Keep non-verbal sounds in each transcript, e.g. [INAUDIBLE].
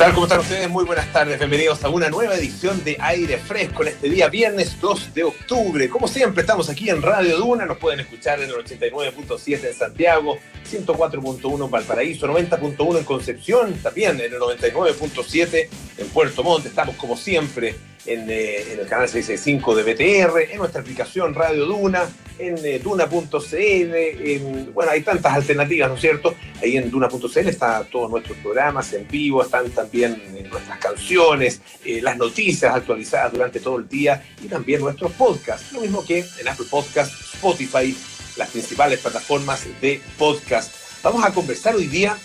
tal? ¿Cómo están ustedes? Muy buenas tardes. Bienvenidos a una nueva edición de Aire Fresco en este día, viernes 2 de octubre. Como siempre, estamos aquí en Radio Duna. Nos pueden escuchar en el 89.7 en Santiago, 104.1 en Valparaíso, 90.1 en Concepción, también en el 99.7 en Puerto Montt. Estamos como siempre en, eh, en, el canal 665 de BTR, en nuestra aplicación Radio Duna, en eh, duna.cl, bueno, hay tantas alternativas, ¿no es cierto? Ahí en duna.cl están todos nuestros programas en vivo, están también eh, nuestras canciones, eh, las noticias actualizadas durante todo el día y también nuestros podcasts, lo mismo que en Apple Podcasts, Spotify, las principales plataformas de podcast. Vamos a conversar hoy día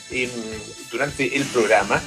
durante el programa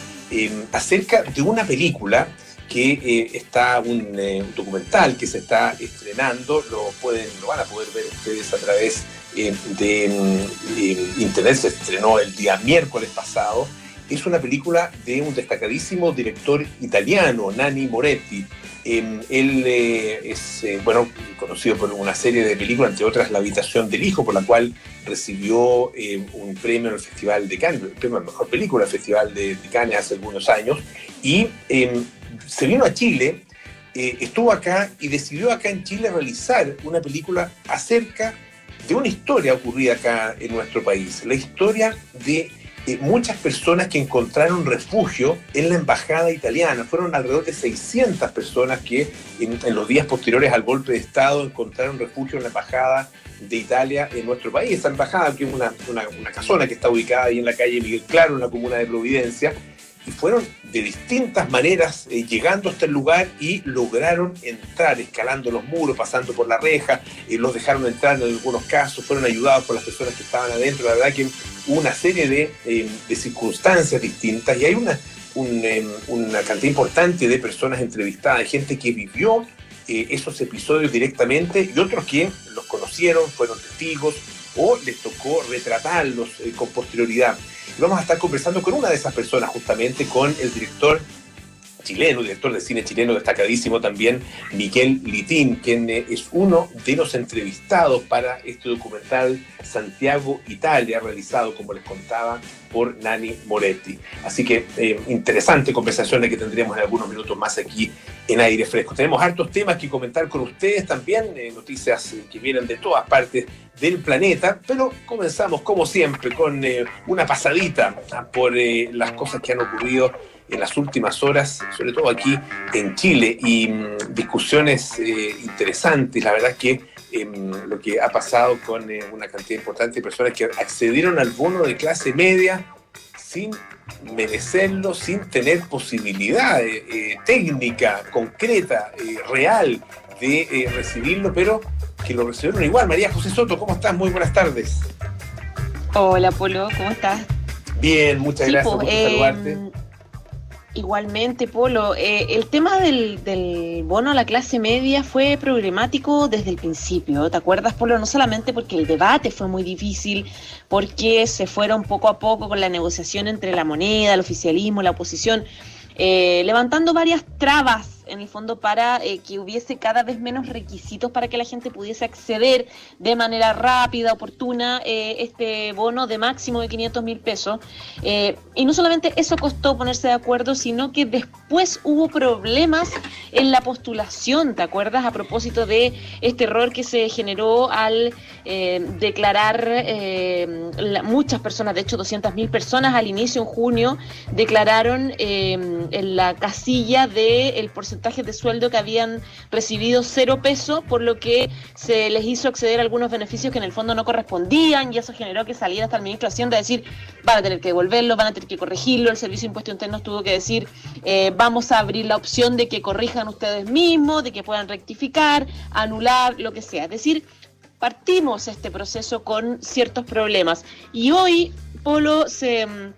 acerca de una película que eh, está eh, un, documental que se está estrenando, lo pueden, lo van a poder ver ustedes a través eh, de mm, internet, se estrenó el día miércoles pasado. Es una película de un destacadísimo director italiano, Nanni Moretti. Em, él es bueno, conocido por una serie de películas, entre otras La habitación del hijo, por la cual recibió un premio en el Festival de Cannes, el premio a Mejor Película el Festival de, de Cannes hace algunos años. Y em, se vino a Chile, eh, estuvo acá y decidió acá en Chile realizar una película acerca de una historia ocurrida acá en nuestro país, la historia de eh, muchas personas que encontraron refugio en la embajada italiana. Fueron alrededor de 600 personas que en, los días posteriores al golpe de Estado encontraron refugio en la embajada de Italia en nuestro país. Esa embajada, que es una, una, una casona que está ubicada ahí en la calle Miguel Claro, en la comuna de Providencia, y fueron de distintas maneras eh, llegando hasta el lugar y lograron entrar, escalando los muros, pasando por la reja, eh, los dejaron entrar en algunos casos, fueron ayudados por las personas que estaban adentro, la verdad que una serie de, eh, circunstancias distintas y hay una, una cantidad importante de personas entrevistadas, de gente que vivió esos episodios directamente y otros que los conocieron, fueron testigos o les tocó retratarlos con posterioridad vamos a estar conversando con una de esas personas, justamente con el director chileno, director de cine chileno destacadísimo también, Miguel Litín, quien eh, es uno de los entrevistados para este documental Santiago Italia, realizado, como les contaba, por Nani Moretti. Así que eh, interesante conversación que tendremos en algunos minutos más aquí en aire fresco. Tenemos hartos temas que comentar con ustedes también, eh, noticias que vienen de todas partes del planeta, pero comenzamos como siempre con una pasadita por las cosas que han ocurrido en las últimas horas, sobre todo aquí en Chile, y mm, discusiones eh, interesantes. La verdad que em, lo que ha pasado con eh, una cantidad importante de personas que accedieron al bono de clase media sin merecerlo, sin tener posibilidad eh, técnica, concreta, real de recibirlo, pero que lo recibieron igual. María José Soto, ¿cómo estás? Muy buenas tardes. Hola, Polo, ¿cómo estás? Bien, muchas gracias por saludarte. Igualmente, Polo, eh, el tema del, bono a la clase media fue problemático desde el principio. ¿Te acuerdas, Polo? No solamente porque el debate fue muy difícil, porque se fueron poco a poco con la negociación entre la moneda, el oficialismo, la oposición, eh, levantando varias trabas en el fondo para eh, que hubiese cada vez menos requisitos para que la gente pudiese acceder de manera rápida, oportuna, eh, este bono de máximo de 500 mil pesos. Eh, y no solamente eso costó ponerse de acuerdo, sino que después hubo problemas en la postulación, ¿te acuerdas? A propósito de este error que se generó al declarar muchas personas, de hecho 200 mil personas al inicio en junio, declararon en la casilla del porcentaje de sueldo que habían recibido cero peso, por lo que se les hizo acceder a algunos beneficios que en el fondo no correspondían y eso generó que saliera hasta el ministro de Hacienda a decir van a tener que devolverlo, van a tener que corregirlo, el Servicio de Impuesto Interno tuvo que decir eh, vamos a abrir la opción de que corrijan ustedes mismos, de que puedan rectificar, anular, lo que sea. Es decir, partimos este proceso con ciertos problemas y hoy Polo se mm,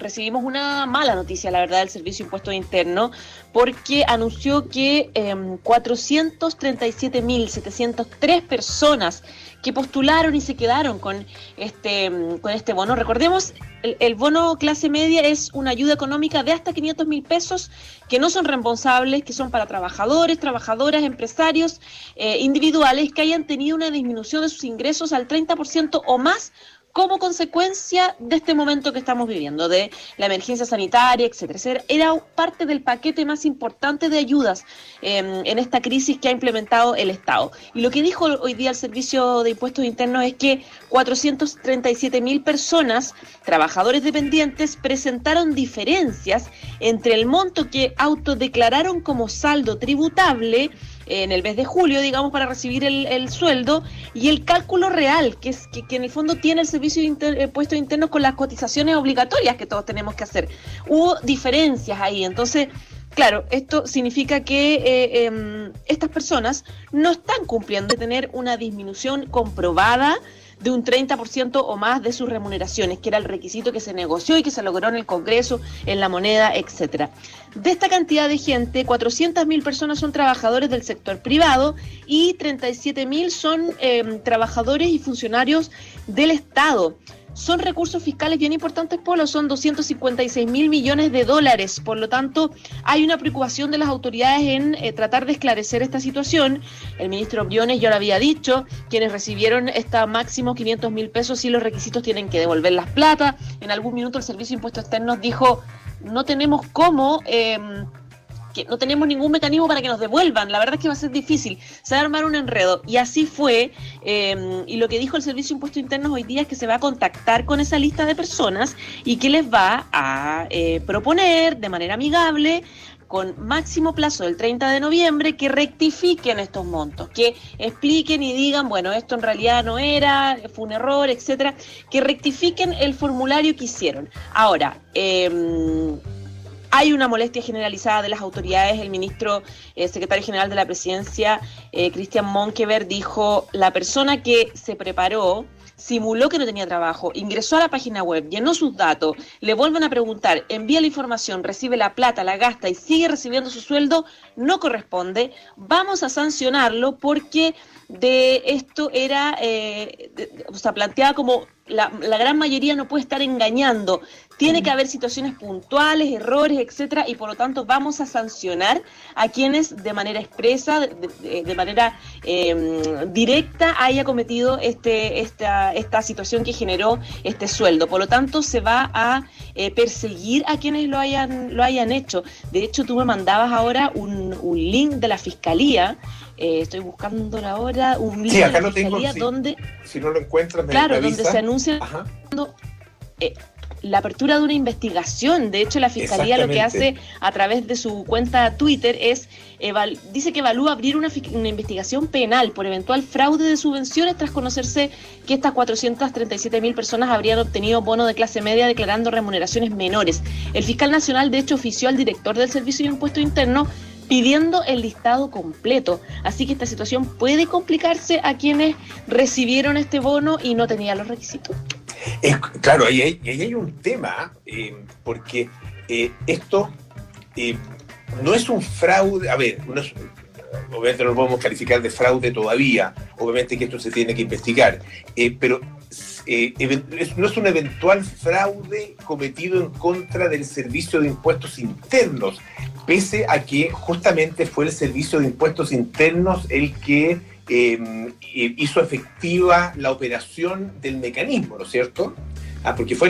recibimos una mala noticia, la verdad, del Servicio de Impuestos Interno, porque anunció que eh, em, 437.703 personas que postularon y se quedaron con este, em, con este bono. Recordemos, el, bono clase media es una ayuda económica de hasta 500 mil pesos que no son responsables, que son para trabajadores, trabajadoras, empresarios eh, individuales que hayan tenido una disminución de sus ingresos al 30% o más como consecuencia de este momento que estamos viviendo, de la emergencia sanitaria, etcétera. Era parte del paquete más importante de ayudas em, en esta crisis que ha implementado el Estado. Y lo que dijo hoy día el Servicio de Impuestos Internos es que 437 mil personas, trabajadores dependientes, presentaron diferencias entre el monto que autodeclararon como saldo tributable en el mes de julio, digamos, para recibir el, sueldo y el cálculo real, que es que, en el fondo tiene el servicio de impuestos internos con las cotizaciones obligatorias que todos tenemos que hacer. Hubo diferencias ahí, entonces... Claro, esto significa que eh, em, estas personas no están cumpliendo de tener una disminución comprobada de un 30% o más de sus remuneraciones, que era el requisito que se negoció y que se logró en el Congreso, en la moneda, etcétera. De esta cantidad de gente, 400.000 personas son trabajadores del sector privado y 37.000 son em, trabajadores y funcionarios del Estado son recursos fiscales bien importantes, Polo, son 256 mil millones de dólares. Por lo tanto, hay una preocupación de las autoridades en eh, tratar de esclarecer esta situación. El ministro Briones ya lo había dicho, quienes recibieron esta máximo 500 mil pesos y los requisitos tienen que devolver las plata. En algún minuto el Servicio de Impuestos Externos dijo, no tenemos cómo... Eh, que no tenemos ningún mecanismo para que nos devuelvan. La verdad es que va a ser difícil. Se va a armar un enredo. Y así fue. Em, y lo que dijo el Servicio de Impuestos Internos hoy día es que se va a contactar con esa lista de personas y que les va a eh, proponer de manera amigable con máximo plazo del 30 de noviembre que rectifiquen estos montos, que expliquen y digan, bueno, esto en realidad no era, fue un error, etcétera, que rectifiquen el formulario que hicieron. Ahora, eh, hay una molestia generalizada de las autoridades. El ministro eh, secretario general de la presidencia, eh, Cristian Monkever, dijo, la persona que se preparó simuló que no tenía trabajo, ingresó a la página web, llenó sus datos, le vuelven a preguntar, envía la información, recibe la plata, la gasta y sigue recibiendo su sueldo, no corresponde. Vamos a sancionarlo porque de esto era, eh, o sea, planteada como la, gran mayoría no puede estar engañando. Tiene que haber situaciones puntuales, errores, etcétera, y por lo tanto vamos a sancionar a quienes de manera expresa, de, manera em, directa, haya cometido este, esta, esta situación que generó este sueldo. Por lo tanto, se va a eh, perseguir a quienes lo hayan, lo hayan hecho. De hecho, tú me mandabas ahora un, un link de la fiscalía. Eh, estoy buscando ahora un link de la fiscalía donde. Si no lo encuentras, me Claro, donde se anuncia. Eh, la apertura de una investigación. De hecho, la Fiscalía lo que hace a través de su cuenta Twitter es, dice que evalúa abrir una, una, investigación penal por eventual fraude de subvenciones tras conocerse que estas 437 mil personas habrían obtenido bono de clase media declarando remuneraciones menores. El fiscal nacional, de hecho, ofició al director del Servicio de Impuesto Interno pidiendo el listado completo. Así que esta situación puede complicarse a quienes recibieron este bono y no tenían los requisitos claro, ahí hay, hay, un tema, eh, porque eh, esto eh, no es un fraude, a ver, obviamente no lo podemos calificar de fraude todavía, obviamente que esto se tiene que investigar, pero no es un eventual fraude cometido en contra del Servicio de Impuestos Internos, pese a que justamente fue el Servicio de Impuestos Internos el que Em, hizo efectiva la operación del mecanismo, ¿no es cierto? Ah, porque fue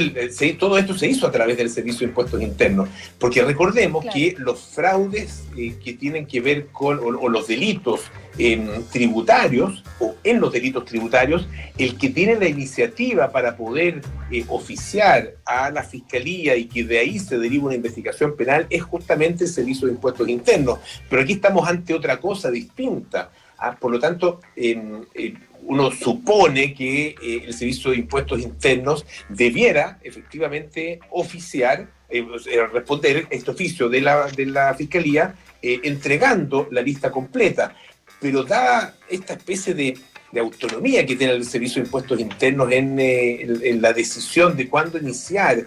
todo esto se hizo a través del Servicio de Impuestos Internos. Porque recordemos que los fraudes eh, que tienen que ver con, o, los delitos em, tributarios, o en los delitos tributarios, el que tiene la iniciativa para poder eh, oficiar a la Fiscalía y que de ahí se deriva una investigación penal es justamente el Servicio de Impuestos Internos. Pero aquí estamos ante otra cosa distinta. Ah, por lo tanto, uno supone que eh, el Servicio de Impuestos Internos debiera efectivamente oficiar, eh, eh, responder este oficio de la, de la Fiscalía entregando la lista completa. Pero da esta especie de, autonomía que tiene el Servicio de Impuestos Internos en la decisión de cuándo iniciar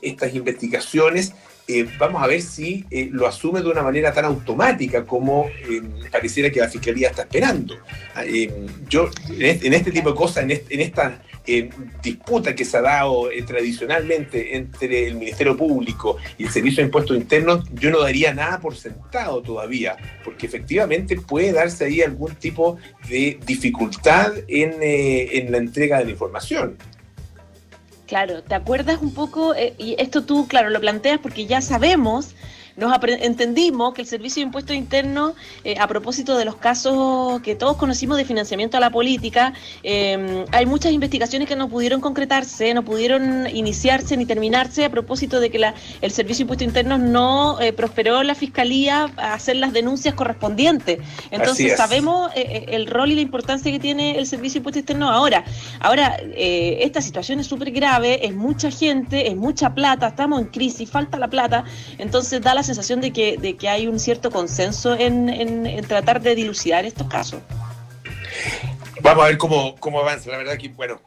estas investigaciones, eh, vamos a ver si eh, lo asume de una manera tan automática como eh, pareciera que la Fiscalía está esperando. Ah, yo, en este, tipo de cosas, en, esta disputa que se ha dado tradicionalmente entre el Ministerio Público y el Servicio de Impuestos Internos, yo no daría nada por sentado todavía, porque efectivamente puede darse ahí algún tipo de dificultad en la entrega de la información. Claro, ¿te acuerdas un poco? y esto tú, claro, lo planteas porque ya sabemos nos entendimos que el Servicio de Impuestos Internos, eh, a propósito de los casos que todos conocimos de financiamiento a la política, eh, hay muchas investigaciones que no pudieron concretarse, no pudieron iniciarse ni terminarse a propósito de que la, el Servicio de Impuestos Internos no eh, prosperó la Fiscalía a hacer las denuncias correspondientes. Entonces sabemos el rol y la importancia que tiene el Servicio de Impuestos Internos ahora. Ahora, esta situación es súper grave, es mucha gente, es mucha plata, estamos en crisis, falta la plata, entonces da la sensación de que, de que hay un cierto consenso en, tratar de dilucidar estos casos. Vamos a ver cómo, cómo avanza. La verdad que, bueno,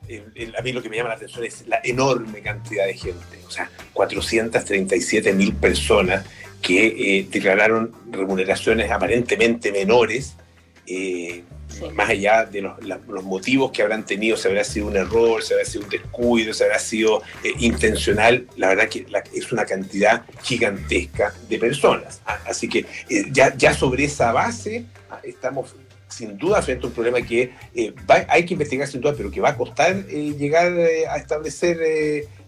a mí lo que me llama la atención es la enorme cantidad de gente. O sea, 437 mil personas que eh, declararon remuneraciones aparentemente menores. Eh, más allá de los, motivos que habrán tenido, si habrá sido un error, si habrá sido un descuido, si habrá sido eh, intencional, la verdad que es una cantidad gigantesca de personas. Ah, así que eh, ya, ya sobre esa base ah, estamos sin duda frente a un problema que eh, hay que investigar sin duda, pero que va a costar llegar a establecer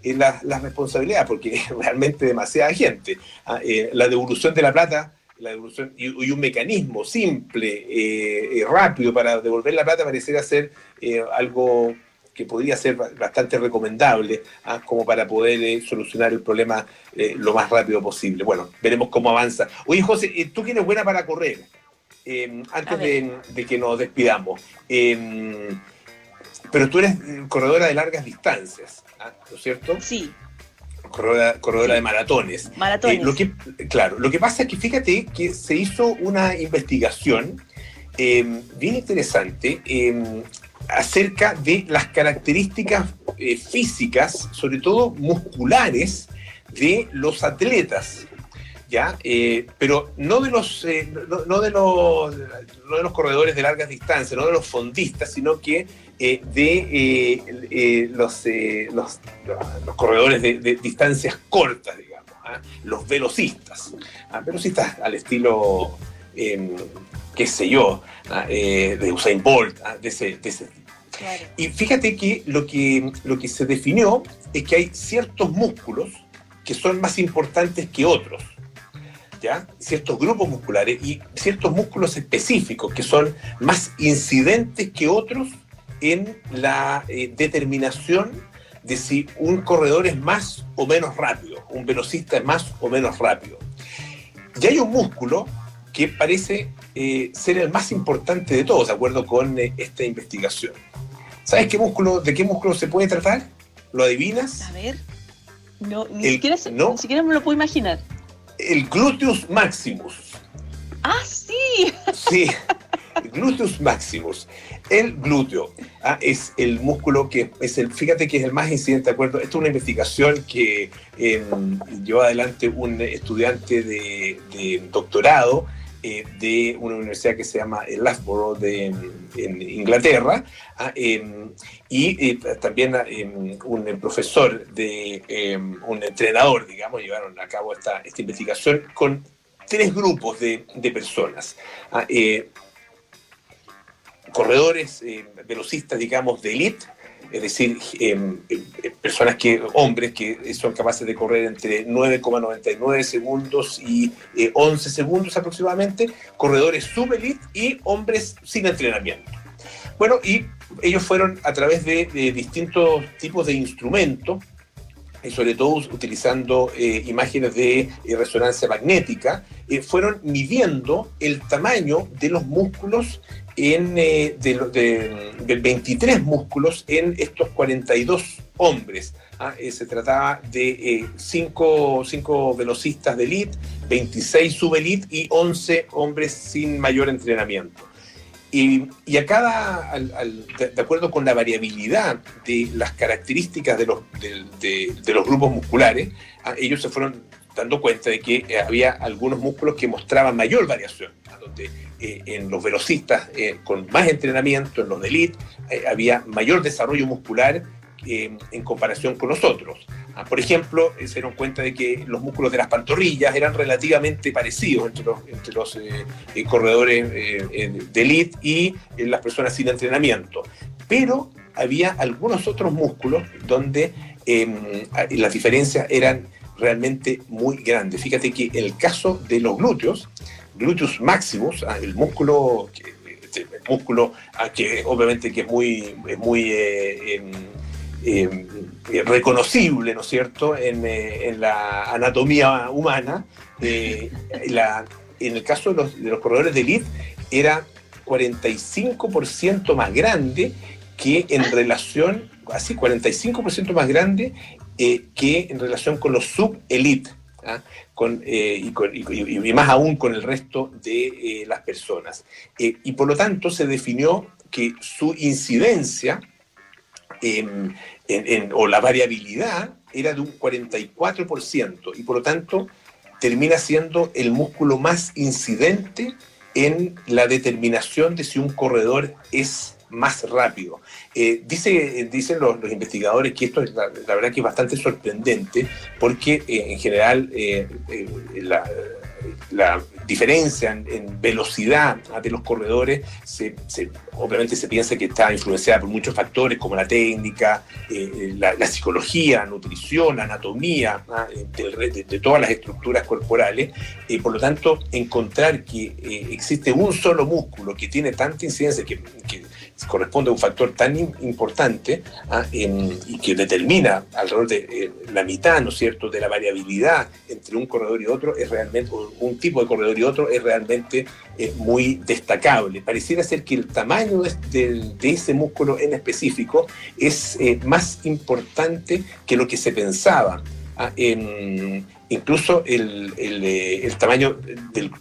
las la responsabilidades, porque [LAUGHS] realmente demasiada gente. Ah, la devolución de la plata la devolución y, un mecanismo simple, y eh, eh, rápido para devolver la plata pareciera ser eh, algo que podría ser bastante recomendable ¿ah? como para poder solucionar el problema lo más rápido posible. Bueno, veremos cómo avanza. Oye, José, tú tienes buena para correr. Em, antes de, que nos despidamos. Em, pero tú eres corredora de largas distancias, ¿ah? ¿no es cierto? Sí corredora, de maratones. Maratones. Eh, lo que, claro, lo que pasa es que fíjate que se hizo una investigación eh, bien interesante eh, acerca de las características físicas, sobre todo musculares, de los atletas. ¿Ya? pero no de los no, de los no de los corredores de largas distancias, no de los fondistas, sino que eh, de eh, eh, los, los, corredores de, distancias cortas, digamos, ¿ah? los velocistas, ¿ah? velocistas al estilo, em, qué sé yo, ¿ah? de Usain Bolt, de ese, de ese Y fíjate que lo, que lo que se definió es que hay ciertos músculos que son más importantes que otros. ¿Ya? ciertos grupos musculares y ciertos músculos específicos que son más incidentes que otros en la eh, determinación de si un corredor es más o menos rápido, un velocista es más o menos rápido. Y hay un músculo que parece eh, ser el más importante de todos, de acuerdo con eh, esta investigación. ¿Sabes qué músculo, de qué músculo se puede tratar? ¿Lo adivinas? A ver. No, ni, siquiera, ni siquiera me lo puedo imaginar. El gluteus maximus. Ah, sí. Sí, [LAUGHS] gluteus maximus. El glúteo ah, es el músculo que es el, fíjate que es el más incidente, ¿de acuerdo? Esto es una investigación que em, llevó adelante un estudiante de, doctorado eh, de una universidad que se llama Loughborough de en Inglaterra ah, em, y eh, también em, un profesor de un entrenador, digamos, llevaron a cabo esta, esta investigación con tres grupos de, personas. Ah, eh, corredores, eh, velocistas, digamos, de élite, es decir, em, em, personas que, hombres que son capaces de correr entre 9,99 segundos y 11 eh, segundos aproximadamente, corredores subelite y hombres sin entrenamiento. Bueno, y ellos fueron a través de, distintos tipos de instrumentos, y sobre todo utilizando eh, imágenes de resonancia magnética, fueron midiendo el tamaño de los músculos en, eh, de, 23 músculos en estos 42 hombres. ¿ah? Eh, se trataba de 5 eh, velocistas de elite, 26 subelite y 11 hombres sin mayor entrenamiento. Y, y a cada, de, acuerdo con la variabilidad de las características de los, de, los grupos musculares, ¿ah? ellos se fueron dando cuenta de que había algunos músculos que mostraban mayor variación, donde eh, en los velocistas eh, con más entrenamiento, en los de eh, había mayor desarrollo muscular en comparación con los otros. Ah, por ejemplo, se dieron cuenta de que los músculos de las pantorrillas eran relativamente parecidos entre los, entre los corredores de elite y las personas sin entrenamiento. Pero había algunos otros músculos donde em, las diferencias eran realmente muy grandes. Fíjate que el caso de los glúteos, glúteos máximos, ah, el músculo, este, el músculo ah, que obviamente que es muy, muy eh, em, reconocible, ¿no es cierto?, en, eh, la anatomía humana. Eh, [LAUGHS] en el caso de los, de los corredores de elite era 45% más grande que en [LAUGHS] relación, así 45% más grande eh, que en relación con los sub-elite. ¿ah? Eh, y, más aún con el resto de eh, las personas. y por lo tanto se definió que su incidencia o la variabilidad era de un 44% y por lo tanto termina siendo el músculo más incidente en la determinación de si un corredor es más rápido. Eh, dice, dicen los, investigadores que esto es la, verdad que es bastante sorprendente porque eh, en general eh, la diferencia en, velocidad de los corredores, obviamente se piensa que está influenciada por muchos factores como la técnica, eh, eh, la, psicología, la nutrición, la anatomía ¿ah? eh, de, todas las estructuras corporales. y por lo tanto, encontrar que existe un solo músculo que tiene tanta incidencia, que, corresponde a un factor tan importante ¿ah? y que determina alrededor de la mitad, ¿no es cierto?, de la variabilidad entre un corredor y otro, es realmente un tipo de corredor y otro es realmente eh, muy destacable. Pareciera ser que el tamaño de, ese músculo en específico es eh, más importante que lo que se pensaba. Ah, incluso el, eh, tamaño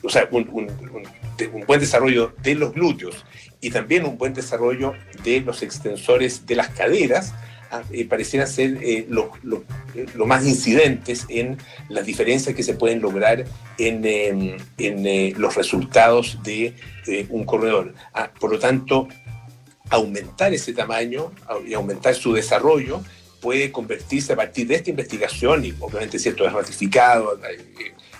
o sea, un buen desarrollo de los glúteos y también un buen desarrollo de los extensores de las caderas Ah, eh, parecieran ser eh, los lo, más incidentes en las diferencias que se pueden lograr en, em, eh, los resultados de un corredor. Ah, por lo tanto, aumentar ese tamaño y aumentar su desarrollo puede convertirse a partir de esta investigación, y obviamente cierto es ratificado,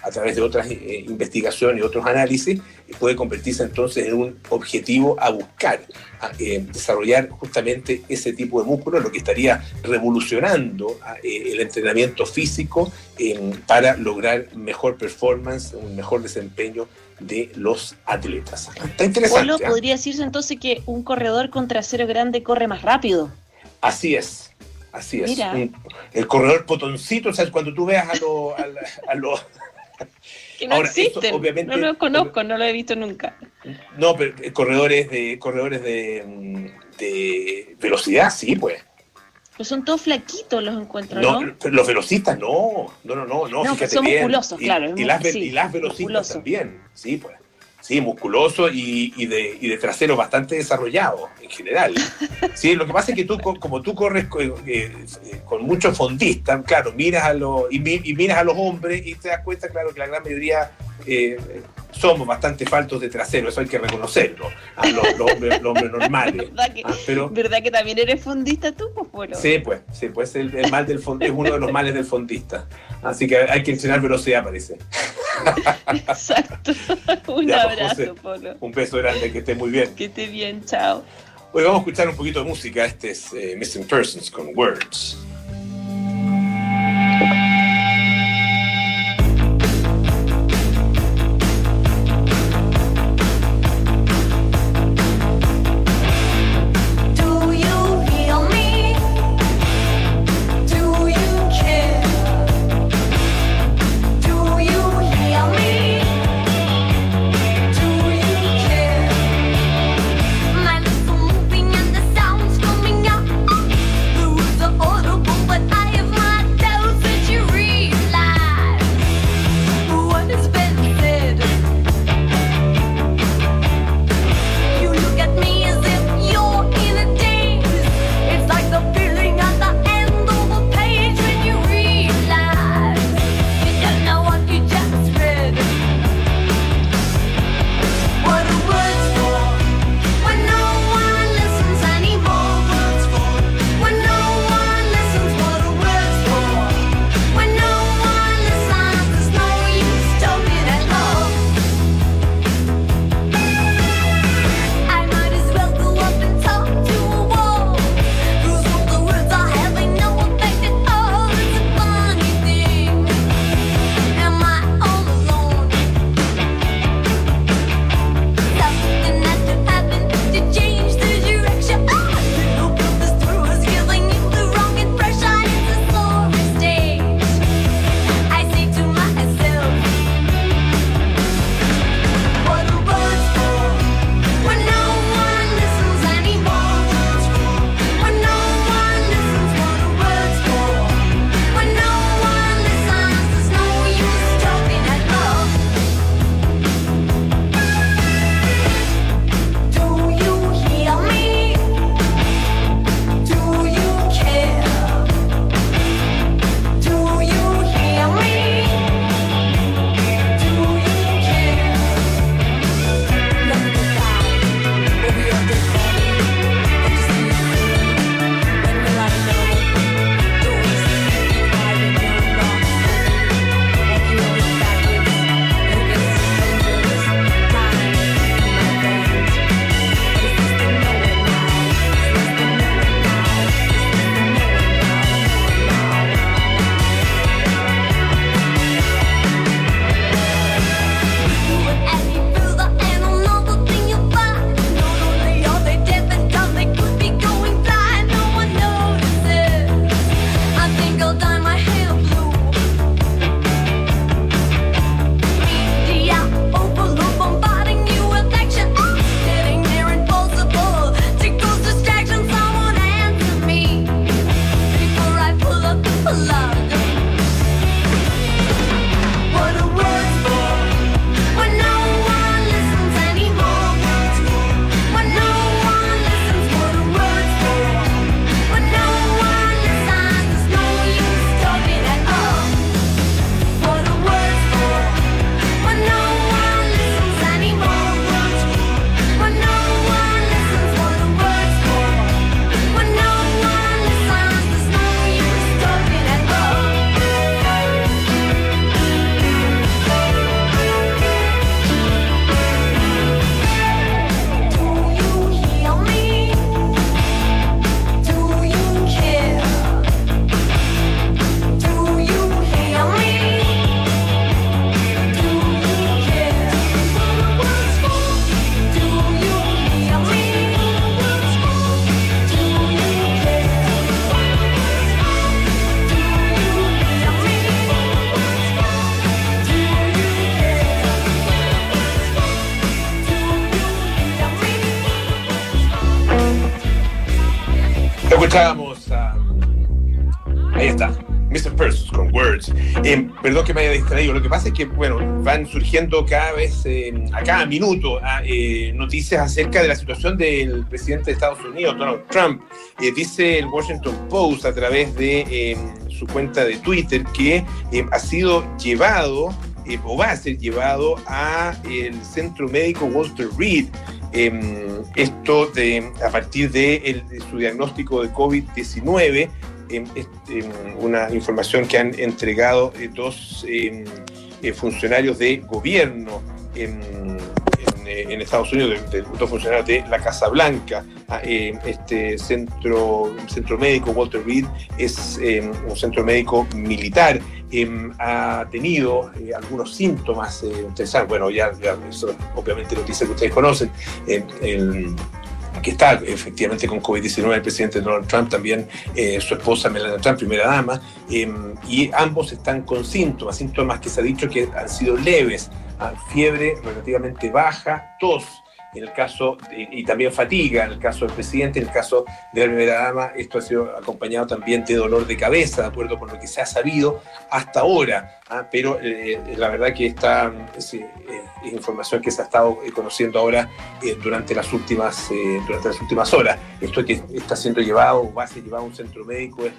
a través de otras eh, investigaciones y otros análisis, puede convertirse entonces en un objetivo a buscar, a, eh, desarrollar justamente ese tipo de músculo, lo que estaría revolucionando eh, el entrenamiento físico para lograr mejor performance, un mejor desempeño de los atletas. Está interesante. ¿ah? podría decirse entonces que un corredor con trasero grande corre más rápido. Así es. Así es. el corredor potoncito, o sea, cuando tú veas a los a lo, que no existen. no lo conozco, no lo he visto nunca. No, pero eh, corredores de corredores de, mm, de velocidad, sí, pues. Pues son todos flaquitos los encuentros, ¿no? Los velocistas no, no, no, no, no, fíjate son musculosos, claro. Y, las, y las velocistas también, sí, pues. Sí, musculoso y, y, de, y de trasero bastante desarrollado en general. [LAUGHS] Sí, lo que pasa es que tú, como tú corres con, eh, eh, con muchos fondistas, claro, miras a los, y, miras a los hombres y te das cuenta, claro, que la gran mayoría eh, somos bastante faltos de trasero, eso hay que reconocerlo, a los, hombres, normales. [LAUGHS] ¿Verdad que, ah, pero, ¿Verdad que también eres fondista tú, pues, Sí, pues, sí, pues el, mal del es uno de los males del fondista. Así que hay que enseñar velocidad, parece. [LAUGHS] Exacto. [LAUGHS] Un pues, abrazo, Polo. Un beso grande, que esté muy bien. Que esté bien, chao. Hoy vamos a escuchar un poquito de música. Este es eh, Missing Persons con Words. Que me haya distraído. Lo que pasa es que, bueno, van surgiendo cada vez, eh, a cada minuto, ah, eh, noticias acerca de la situación del presidente de Estados Unidos, Donald Trump. dice el Washington Post a través de su cuenta de Twitter que ha sido llevado o va a ser llevado a el centro médico Walter Reed. esto de, a partir de su diagnóstico de COVID-19 una información que han entregado eh, dos em, eh, funcionarios de gobierno en, eh, Estados Unidos, dos funcionarios de la Casa Blanca. Ah, em, este centro, centro médico, Walter Reed, es em, un centro médico militar. ha tenido algunos síntomas, saben, bueno, ya, ya obviamente noticias que ustedes conocen, que está efectivamente con COVID-19 el presidente Donald Trump, también eh, su esposa Melania Trump, primera dama, em, y ambos están con síntomas, síntomas que se ha dicho que han sido leves, ah, fiebre relativamente baja, tos, en el caso, y también fatiga, en el caso del presidente, en el caso de la primera dama, esto ha sido acompañado también de dolor de cabeza, de acuerdo con lo que se ha sabido hasta ahora, ¿ah? pero eh, la verdad que esta es, eh, información que se ha estado eh, conociendo ahora durante, las últimas, durante las últimas horas. Esto que está siendo llevado va a ser llevado a un centro médico es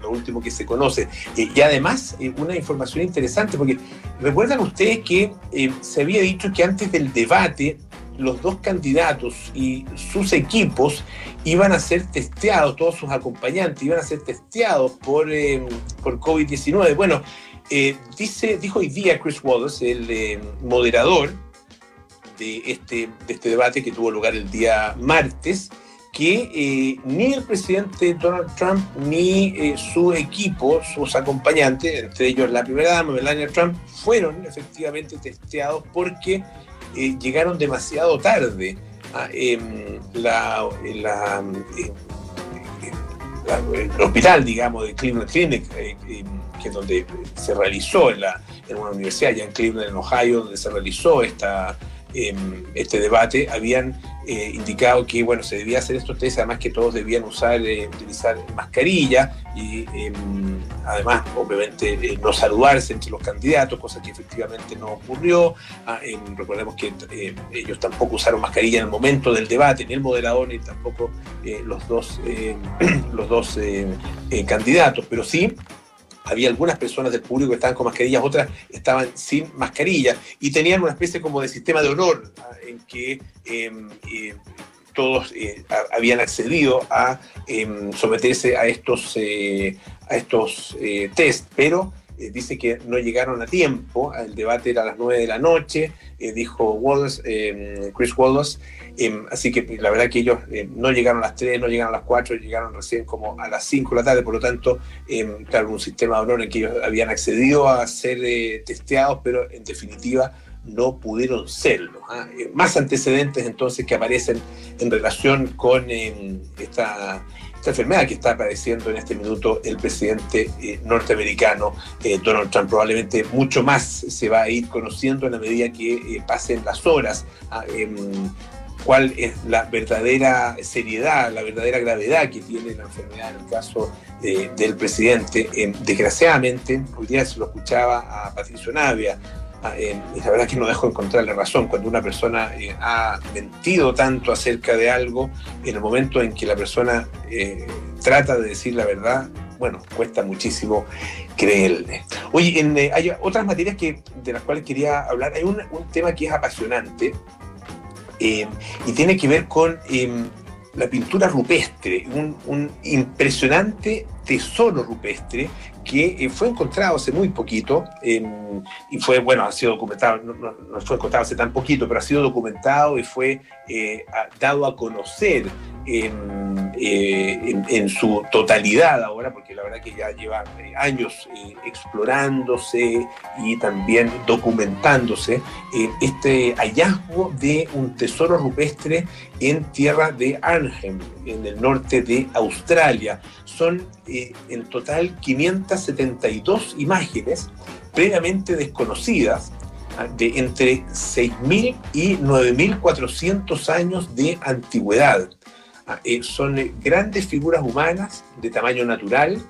lo último que se conoce. y además, una información interesante, porque recuerdan ustedes que se había dicho que antes del debate, los dos candidatos y sus equipos iban a ser testeados, todos sus acompañantes iban a ser testeados por, eh, por COVID-19. Bueno, eh, dice, dijo hoy día Chris Wallace, el eh, moderador de este, de este debate que tuvo lugar el día martes, que ni el presidente Donald Trump ni su equipo, sus acompañantes, entre ellos la primera dama, Melania Trump, fueron efectivamente testeados porque eh, llegaron demasiado tarde. Ah, em, la, em, el hospital, digamos, de Cleveland Clinic, eh, em, que es donde se realizó en, la, en una universidad, ya en Cleveland, en Ohio, donde se realizó esta, este debate, habían eh, indicado que bueno, se debía hacer estos test, además que todos debían usar, eh, utilizar mascarilla y em, además, obviamente, eh, no saludarse entre los candidatos, cosa que efectivamente no ocurrió. Ah, em, recordemos que ellos tampoco usaron mascarilla en el momento del debate, ni el moderador, ni tampoco los dos, [CLEARS THROAT] los dos candidatos, pero sí había algunas personas del público que estaban con mascarillas, otras estaban sin mascarilla y tenían una especie como de sistema de honor ah, en que em, eh, todos eh, habían accedido a em, someterse a estos, eh, a estos test, pero dice que no llegaron a tiempo, el debate era a las 9 de la noche, dijo Wallace, em, Chris Wallace, Em, así que la verdad que ellos em, no llegaron a las 3, no llegaron a las 4, llegaron recién como a las 5 de la tarde, por lo tanto, eh, claro, un sistema de honor en que ellos habían accedido a ser eh, testeados, pero en definitiva no pudieron serlo. ¿ah? Eh, más antecedentes entonces que aparecen en relación con esta, esta, enfermedad que está padeciendo en este minuto el presidente norteamericano Donald Trump. Probablemente mucho más se va a ir conociendo en la medida que pasen las horas. ¿ah? cuál es la verdadera seriedad, la verdadera gravedad que tiene la enfermedad en el caso del presidente. Eh, desgraciadamente, hoy día se lo escuchaba a Patricio Navia, eh, y la verdad es que no dejo de encontrarle razón. Cuando una persona eh, ha mentido tanto acerca de algo, en el momento en que la persona trata de decir la verdad, bueno, cuesta muchísimo creerle. Oye, hay otras materias que, de las cuales quería hablar. Hay un, un tema que es apasionante, eh, y tiene que ver con em, la pintura rupestre, un, impresionante tesoro rupestre que eh, fue encontrado hace muy poquito em, y fue, bueno, ha sido documentado, no, fue encontrado hace tan poquito, pero ha sido documentado y fue eh, dado a conocer eh, en, su totalidad ahora, porque la verdad que ya lleva eh, años eh, explorándose y también documentándose este hallazgo de un tesoro rupestre en tierra de Arnhem, en el norte de Australia. Son en total 572 imágenes previamente desconocidas ah, de entre 6.000 y 9.400 años de antigüedad eh, son grandes figuras humanas de tamaño natural,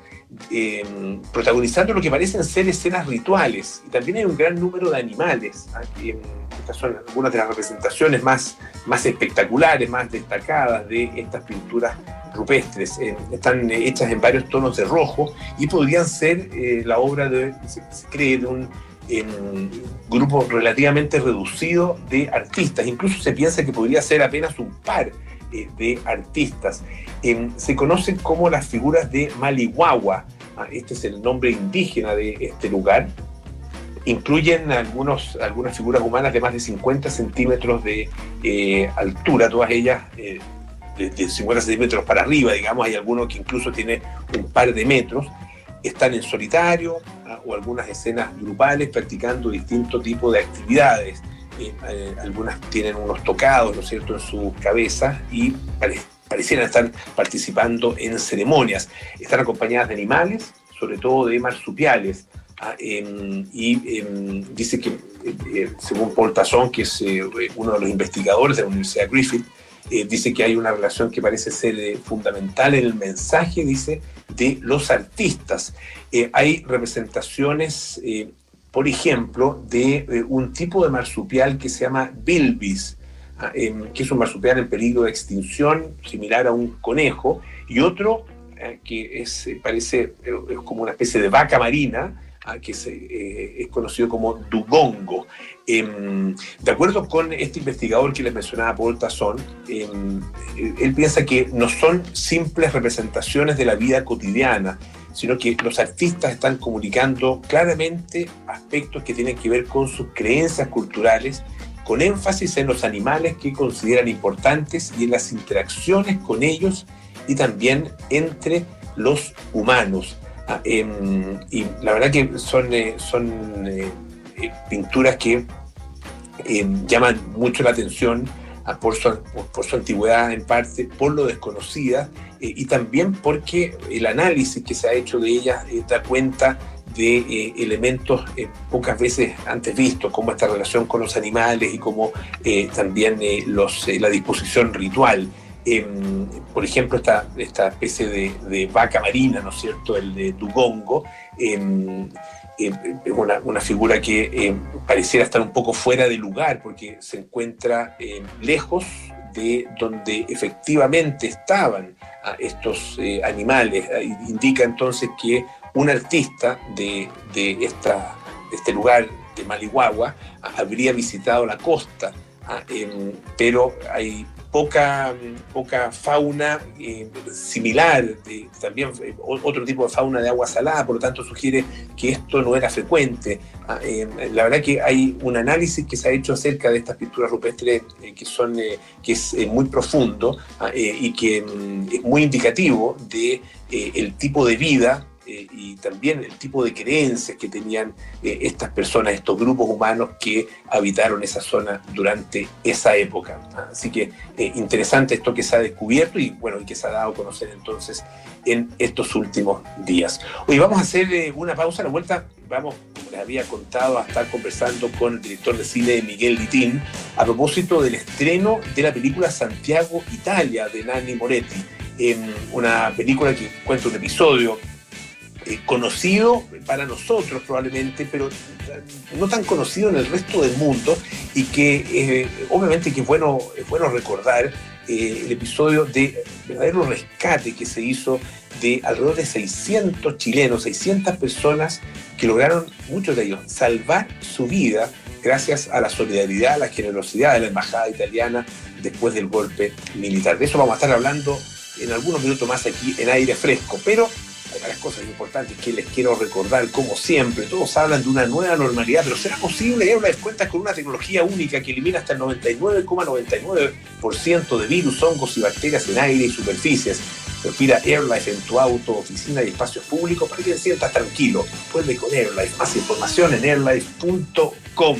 Em, protagonizando lo que parecen ser escenas rituales. Y también hay un gran número de animales. ¿ah? Em, estas son algunas de las representaciones más, más espectaculares, más destacadas de estas pinturas rupestres. Em, están hechas en varios tonos de rojo y podrían ser eh, la obra de, se, cree, de un grupo relativamente reducido de artistas. Incluso se piensa que podría ser apenas un par eh, de artistas. se conocen como las figuras de Malihuahua. Ah, este es el nombre indígena de este lugar. Incluyen algunos, algunas figuras humanas de más de 50 centímetros de eh, altura, todas ellas eh, de, 50 centímetros para arriba, digamos. Hay algunos que incluso tiene un par de metros. Están en solitario ah, o algunas escenas grupales practicando distintos tipos de actividades. Eh, algunas tienen unos tocados, ¿no es cierto?, en su cabeza y parecieran estar participando en ceremonias. Están acompañadas de animales, sobre todo de marsupiales. Ah, em, y em, dice que, eh, eh, según Paul Tazón, que es uno de los investigadores de la Universidad Griffith, dice que hay una relación que parece ser fundamental en el mensaje, dice, de los artistas. hay representaciones por ejemplo, de eh, un tipo de marsupial que se llama bilbis, em, que es un marsupial en peligro de extinción, similar a un conejo, y otro eh, que es, eh, parece es como una especie de vaca marina, ah, que es conocido como dugongo. Em, de acuerdo con este investigador que les mencionaba, Paul Tazón, em, él piensa que no son simples representaciones de la vida cotidiana, sino que los artistas están comunicando claramente aspectos que tienen que ver con sus creencias culturales, con énfasis en los animales que consideran importantes y en las interacciones con ellos y también entre los humanos. Ah, em, y la verdad que son, eh, son eh, eh, pinturas que em, llaman mucho la atención por su, por su antigüedad en parte, por lo desconocida eh, y también porque el análisis que se ha hecho de ellas eh, da cuenta de eh, elementos pocas veces antes vistos, como esta relación con los animales y como también los, la disposición ritual. Em, por ejemplo, esta, especie de, vaca marina, ¿no es cierto?, el de Dugongo, em, es una, figura que pareciera estar un poco fuera de lugar porque se encuentra lejos de donde efectivamente estaban estos eh, animales. Indica entonces que un artista de, de, este lugar de Malihuahua habría visitado la costa, ah, pero hay poca, poca fauna eh, similar, también eh, otro tipo de fauna de agua salada, por lo tanto sugiere que esto no era frecuente. Ah, eh, la verdad que hay un análisis que se ha hecho acerca de estas pinturas rupestres que, son, que es muy profundo ah, y que mm, es muy indicativo de el tipo de vida eh, y también el tipo de creencias que tenían eh, estas personas, estos grupos humanos que habitaron esa zona durante esa época. Así que eh, interesante esto que se ha descubierto y bueno, y que se ha dado a conocer entonces en estos últimos días. Hoy vamos a hacer una pausa, a la vuelta vamos, como les había contado, a estar conversando con el director de cine Miguel Litín a propósito del estreno de la película Santiago, Italia, de Nanni Moretti. en una película que cuenta un episodio eh, conocido para nosotros probablemente, pero no tan conocido en el resto del mundo y que eh, obviamente que es bueno, es bueno recordar eh, el episodio de verdadero rescate que se hizo de alrededor de 600 chilenos, 600 personas que lograron, muchos de ellos, salvar su vida gracias a la solidaridad, a la generosidad de la Embajada Italiana después del golpe militar. De eso vamos a estar hablando en algunos minutos más aquí en aire fresco, pero hay varias cosas importantes que les quiero recordar, como siempre. Todos hablan de una nueva normalidad, pero ¿será posible una cuentas con una tecnología única que elimina hasta el 99,99% de virus, hongos y bacterias en aire y superficies? Respira AirLife en tu auto, oficina y espacios públicos para que te sientas tranquilo. Vuelve con AirLife. Más información en airlife.com.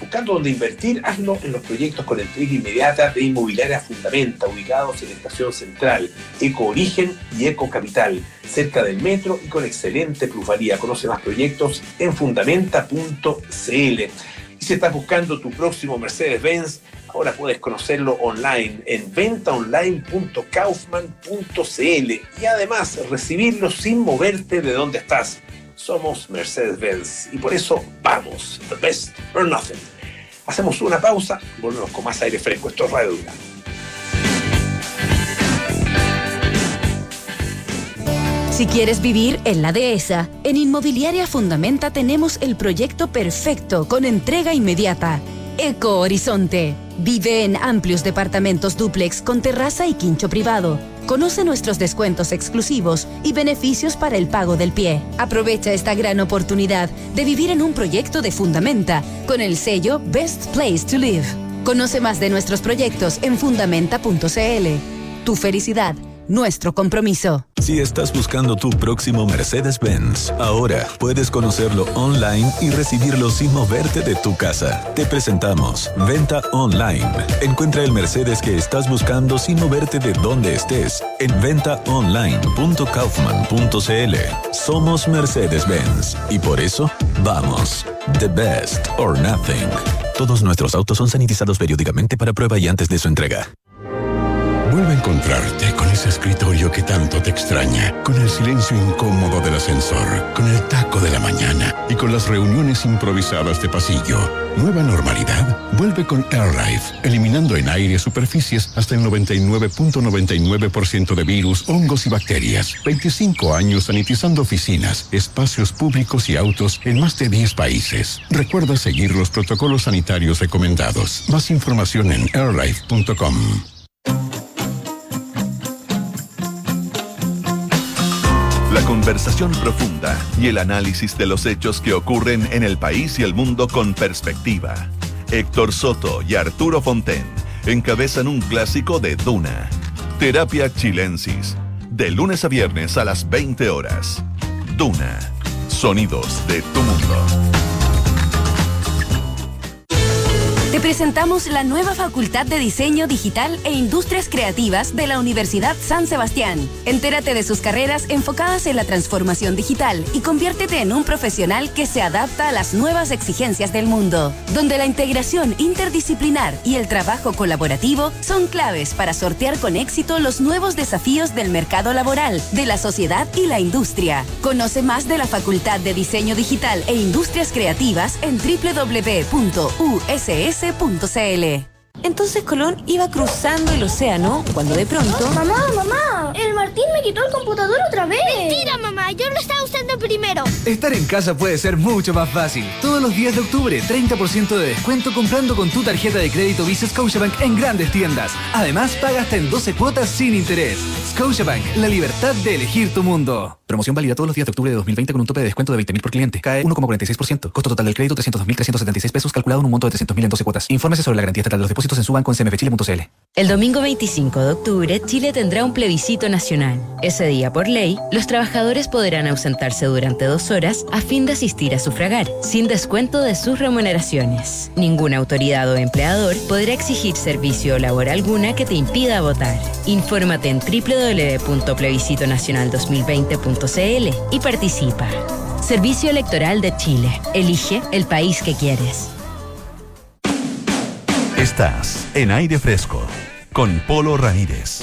Buscando dónde invertir, hazlo en los proyectos con entrega inmediata de Inmobiliaria Fundamenta, ubicados en Estación Central, Eco Origen y Eco Capital, cerca del metro y con excelente plusvalía. Conoce más proyectos en fundamenta.cl. Y si estás buscando tu próximo Mercedes-Benz, ahora puedes conocerlo online en ventaonline.kaufman.cl y además recibirlo sin moverte de donde estás. Somos Mercedes-Benz y por eso vamos, the best or nothing. Hacemos una pausa, volvemos con más aire fresco. Esto es Radio. Si quieres vivir en la dehesa, en Inmobiliaria Fundamenta tenemos el proyecto perfecto con entrega inmediata. Eco Horizonte. Vive en amplios departamentos dúplex con terraza y quincho privado. Conoce nuestros descuentos exclusivos y beneficios para el pago del pie. Aprovecha esta gran oportunidad de vivir en un proyecto de Fundamenta con el sello Best Place to Live. Conoce más de nuestros proyectos en fundamenta.cl. Tu felicidad nuestro compromiso. Si estás buscando tu próximo Mercedes-Benz, ahora puedes conocerlo online y recibirlo sin moverte de tu casa. Te presentamos Venta Online. Encuentra el Mercedes que estás buscando sin moverte de donde estés en ventaonline.kaufman.cl. Somos Mercedes-Benz y por eso vamos. The best or nothing. Todos nuestros autos son sanitizados periódicamente para prueba y antes de su entrega. Vuelve a encontrarte con ese escritorio que tanto te extraña, con el silencio incómodo del ascensor, con el taco de la mañana y con las reuniones improvisadas de pasillo. Nueva normalidad vuelve con AirLife, eliminando en aire superficies hasta el 99.99% de virus, hongos y bacterias. 25 años sanitizando oficinas, espacios públicos y autos en más de 10 países. Recuerda seguir los protocolos sanitarios recomendados. Más información en airlife.com. conversación profunda y el análisis de los hechos que ocurren en el país y el mundo con perspectiva. Héctor Soto y Arturo Fonten encabezan un clásico de Duna. Terapia Chilensis. De lunes a viernes a las 20 horas. Duna. Sonidos de tu mundo. Presentamos la nueva Facultad de Diseño Digital e Industrias Creativas de la Universidad San Sebastián. Entérate de sus carreras enfocadas en la transformación digital y conviértete en un profesional que se adapta a las nuevas exigencias del mundo, donde la integración interdisciplinar y el trabajo colaborativo son claves para sortear con éxito los nuevos desafíos del mercado laboral, de la sociedad y la industria. Conoce más de la Facultad de Diseño Digital e Industrias Creativas en www.uss .cl. Entonces Colón iba cruzando el océano cuando de pronto... ¡Mamá, mamá! El Martín me quitó el computador otra vez. Mentira, mamá. Yo lo estaba usando primero. Estar en casa puede ser mucho más fácil. Todos los días de octubre, 30% de descuento comprando con tu tarjeta de crédito Visa Scotiabank en grandes tiendas. Además, paga hasta en 12 cuotas sin interés. Scotiabank, la libertad de elegir tu mundo. Promoción válida todos los días de octubre de 2020 con un tope de descuento de 20.000 por cliente. Cae 1,46%. Costo total del crédito 302.376 pesos calculado en un monto de 300.000 en 12 cuotas. Infórmese sobre la garantía estatal de los depósitos en su banco en cmfchile.cl. El domingo 25 de octubre, Chile tendrá un plebiscito nacional. Ese día, por ley, los trabajadores podrán ausentarse durante dos horas a fin de asistir a sufragar, sin descuento de sus remuneraciones. Ninguna autoridad o empleador podrá exigir servicio o labor alguna que te impida votar. Infórmate en www.plebiscitonacional2020.cl y participa. Servicio Electoral de Chile. Elige el país que quieres. Estás en aire fresco con Polo Ramírez.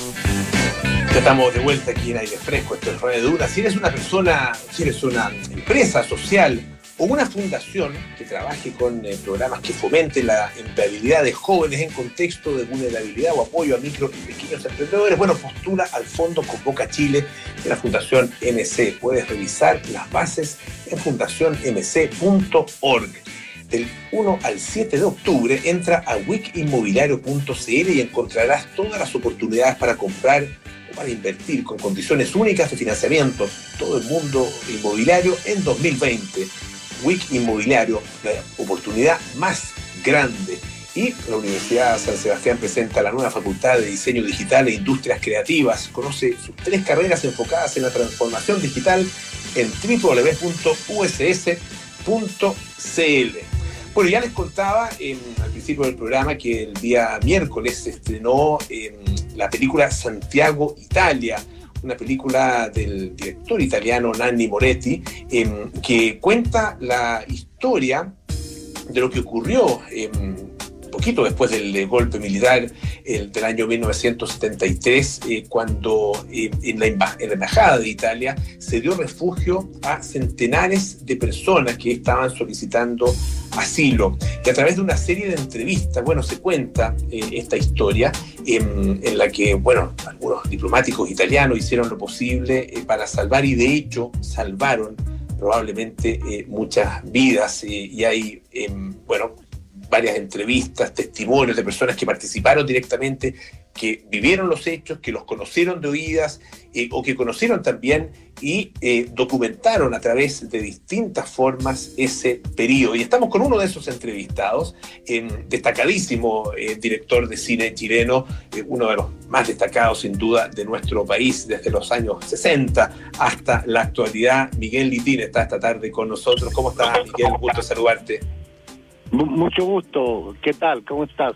Ya estamos de vuelta aquí en aire fresco, esto es Radio Dura. Si eres una persona, si eres una empresa social o una fundación que trabaje con eh, programas que fomenten la empleabilidad de jóvenes en contexto de vulnerabilidad o apoyo a micro y pequeños emprendedores, bueno, postula al Fondo Convoca Chile de la Fundación MC. Puedes revisar las bases en fundacionmc.org del 1 al 7 de octubre, entra a wikimmobiliario.cl y encontrarás todas las oportunidades para comprar o para invertir con condiciones únicas de financiamiento todo el mundo inmobiliario en 2020. Wik Inmobiliario, la oportunidad más grande. Y la Universidad San Sebastián presenta la nueva Facultad de Diseño Digital e Industrias Creativas. Conoce sus tres carreras enfocadas en la transformación digital en www.uss.cl. Bueno, ya les contaba al principio del programa que el día miércoles se estrenó la película Santiago, Italia, una película del director italiano Nanni Moretti, que cuenta la historia de lo que ocurrió poquito después del golpe militar del año 1973, eh, cuando eh, en, la embajada de Italia se dio refugio a centenares de personas que estaban solicitando asilo. Y a través de una serie de entrevistas, bueno, se cuenta eh, esta historia en, la que, bueno, algunos diplomáticos italianos hicieron lo posible para salvar y de hecho salvaron probablemente muchas vidas y hay, em, bueno, varias entrevistas, testimonios de personas que participaron directamente, que vivieron los hechos, que los conocieron de oídas eh, o que conocieron también y eh, documentaron a través de distintas formas ese periodo. Y estamos con uno de esos entrevistados, destacadísimo eh, director de cine chileno, uno de los más destacados sin duda de nuestro país desde los años 60 hasta la actualidad. Miguel Litín está esta tarde con nosotros. ¿Cómo estás, Miguel? Gusto saludarte mucho gusto. ¿Qué tal? ¿Cómo estás?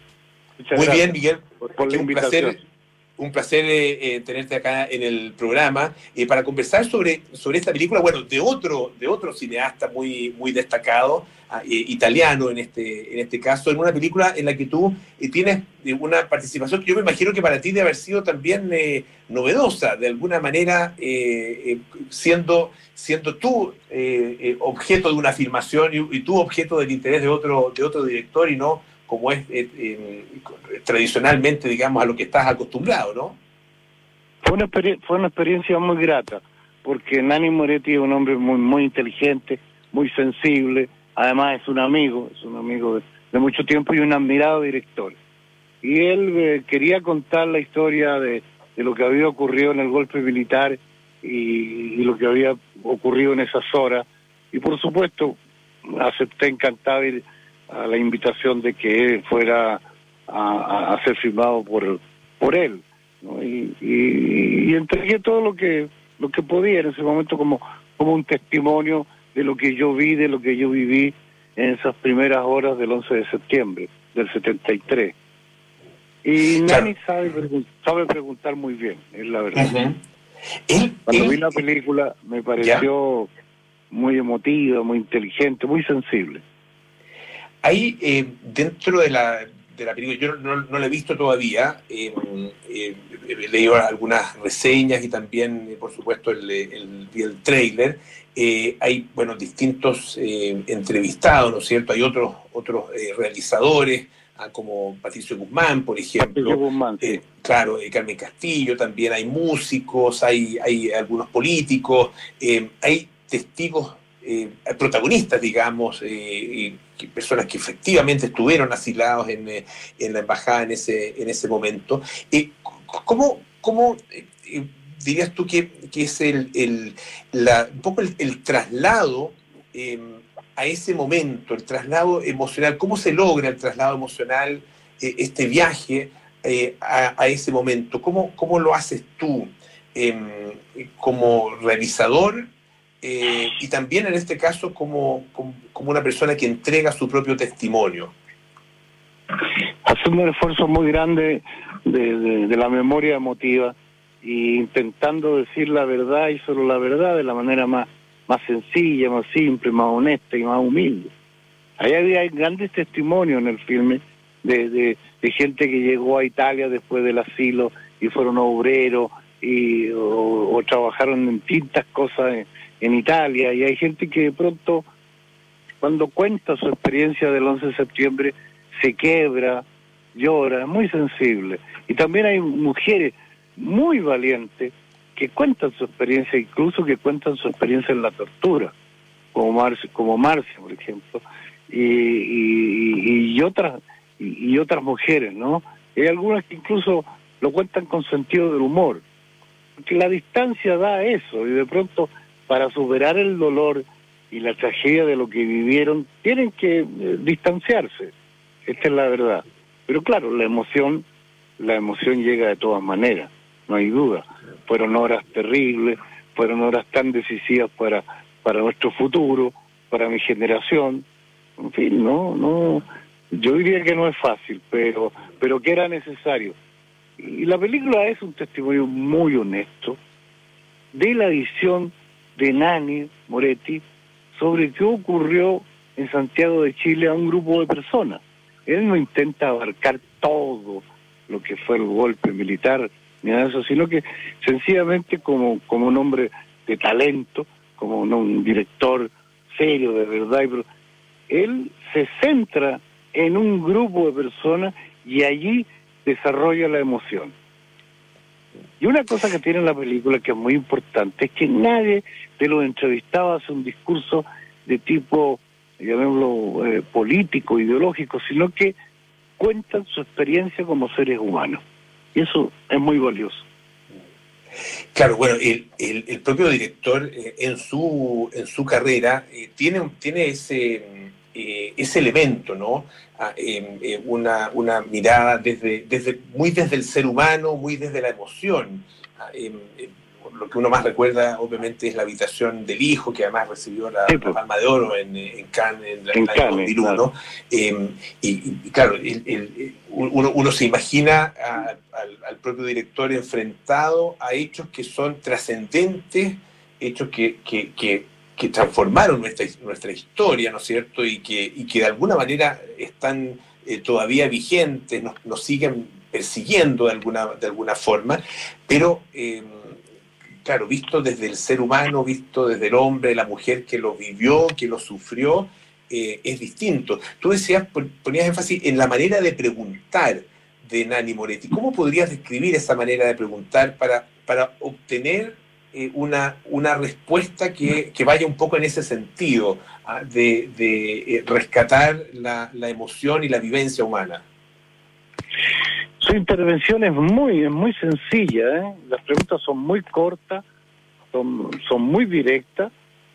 Muy bien, Miguel. Por, la invitación. Un placer, eh, eh, tenerte acá en el programa. Eh, para conversar sobre, sobre esta película, bueno, de otro, de otro cineasta muy, muy destacado, ah, italiano en este, en este caso, en una película en la que tú tienes una participación que yo me imagino que para ti debe haber sido también novedosa, de alguna manera siendo, siendo tú objeto de una afirmación y, y, tú objeto del interés de otro, de otro director y no como es eh, tradicionalmente, digamos, a lo que estás acostumbrado, ¿no? Fue una, fue una experiencia muy grata, porque Nani Moretti es un hombre muy, muy inteligente, muy sensible, además es un amigo, es un amigo de, mucho tiempo y un admirado director. Y él eh, quería contar la historia de, lo que había ocurrido en el golpe militar y, y, lo que había ocurrido en esas horas. Y por supuesto, acepté encantado y a la invitación de que fuera a, ser firmado por, por él. Y, entregué todo lo que, lo que podía en ese momento como, como un testimonio de lo que yo vi, de lo que yo viví en esas primeras horas del 11 de septiembre del 73. Y Nani sabe, sabe preguntar muy bien, es la verdad. Cuando vi la película me pareció muy emotiva, muy inteligente, muy sensible. Ahí, eh, dentro de la, de la película, yo no, no la he visto todavía, eh, eh, he leído algunas reseñas y también, por supuesto, el, el, el trailer. hay, bueno, distintos entrevistados, ¿no es cierto? Hay otros, otros realizadores, ah, como Patricio Guzmán, por ejemplo. Guzmán, claro, Carmen Castillo, también hay músicos, hay, hay algunos políticos, hay testigos eh, protagonistas, digamos, eh, personas que efectivamente estuvieron asilados en, eh, en, la embajada en ese, en ese momento. ¿Cómo, cómo dirías tú que, es el, el un poco el, traslado em, a ese momento, el traslado emocional? ¿Cómo se logra el traslado emocional, este viaje a, a, ese momento? ¿Cómo, ¿Cómo lo haces tú em, como realizador? Eh, y también en este caso como, como, una persona que entrega su propio testimonio. Hace un esfuerzo muy grande de, la memoria emotiva e intentando decir la verdad y solo la verdad de la manera más, más sencilla, más simple, más honesta y más humilde. Ahí hay grandes testimonios en el filme de, de, gente que llegó a Italia después del asilo y fueron obreros y, o, trabajaron en distintas cosas en Italia y hay gente que de pronto cuando cuenta su experiencia del 11 de septiembre se quebra, llora, muy sensible. Y también hay mujeres muy valientes que cuentan su experiencia, incluso que cuentan su experiencia en la tortura, como Marcia, como Marcia por ejemplo, y, y, otras y, otras mujeres, ¿no? Hay algunas que incluso lo cuentan con sentido del humor, porque la distancia da eso, y de pronto para superar el dolor y la tragedia de lo que vivieron, tienen que eh, distanciarse. Esta es la verdad. Pero claro, la emoción, la emoción llega de todas maneras, no hay duda. Fueron horas terribles, fueron horas tan decisivas para, para nuestro futuro, para mi generación. En fin, no, no, yo diría que no es fácil, pero, pero que era necesario. Y la película es un testimonio muy honesto de la visión de Nani Moretti sobre qué ocurrió en Santiago de Chile a un grupo de personas. Él no intenta abarcar todo lo que fue el golpe militar, ni nada de eso, sino que sencillamente como, como un hombre de talento, como un, director serio, de verdad, él se centra en un grupo de personas y allí desarrolla la emoción. Y una cosa que tiene la película que es muy importante es que nadie de los entrevistados hace un discurso de tipo, llamémoslo, eh, político, ideológico, sino que cuentan su experiencia como seres humanos. Y eso es muy valioso. Claro, bueno, el, el, propio director eh, en, su, en su carrera eh, tiene, tiene ese, eh, ese elemento, ¿no? Ah, em, una, una mirada desde, desde, muy desde el ser humano, muy desde la emoción. Ah, em, em, lo que uno más recuerda, obviamente, es la habitación del hijo, que además recibió la, pues. palma de oro en, en Cannes en, el año 2001. y, claro, uno, se imagina al, propio director enfrentado a hechos que son trascendentes, hechos que, que, transformaron nuestra, nuestra historia, ¿no es cierto? Y que, y que de alguna manera están eh, todavía vigentes, nos, nos, siguen persiguiendo de alguna, de alguna forma, pero... Eh, claro, visto desde el ser humano, visto desde el hombre, la mujer que lo vivió, que lo sufrió, eh, es distinto. Tú decías, ponías énfasis en la manera de preguntar de Nani Moretti. ¿Cómo podrías describir esa manera de preguntar para, para obtener eh, una, una respuesta que, vaya un poco en ese sentido, ah, de, eh, rescatar la, la emoción y la vivencia humana? Su intervención es muy, es muy sencilla, ¿eh? las preguntas son muy cortas, son, son muy directas,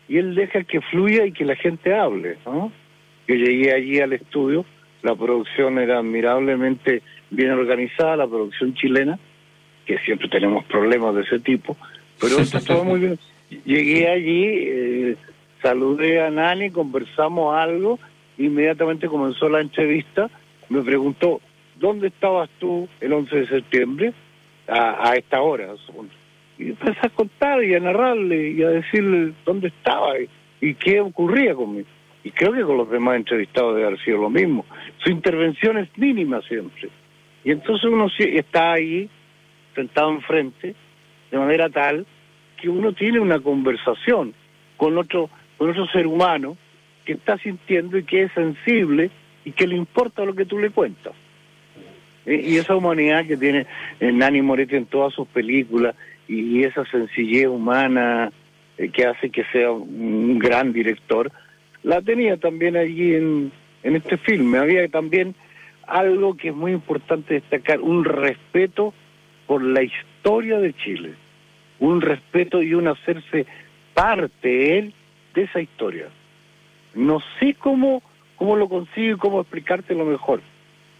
y él deja que fluya y que la gente hable. ¿no? Yo llegué allí al estudio, la producción era admirablemente bien organizada, la producción chilena, que siempre tenemos problemas de ese tipo, pero [LAUGHS] esto estaba muy bien. Llegué allí, eh, saludé a Nani, conversamos algo, inmediatamente comenzó la entrevista, me preguntó, ¿dónde estabas tú el 11 de septiembre a, esta hora? Y empecé a contar y a narrarle y a decirle dónde estaba y, qué ocurría conmigo. Y creo que con los demás entrevistados debe haber sido lo mismo. Su intervención es mínima siempre. Y entonces uno está ahí, sentado enfrente, de manera tal que uno tiene una conversación con otro, con otro ser humano que está sintiendo y que es sensible y que le importa lo que tú le cuentas. Y esa humanidad que tiene Nani Moretti en todas sus películas y esa sencillez humana eh, que hace que sea un gran director, la tenía también allí en, en este filme. Había también algo que es muy importante destacar, un respeto por la historia de Chile, un respeto y un hacerse parte él de esa historia. No sé cómo, cómo lo consigo y cómo explicártelo mejor,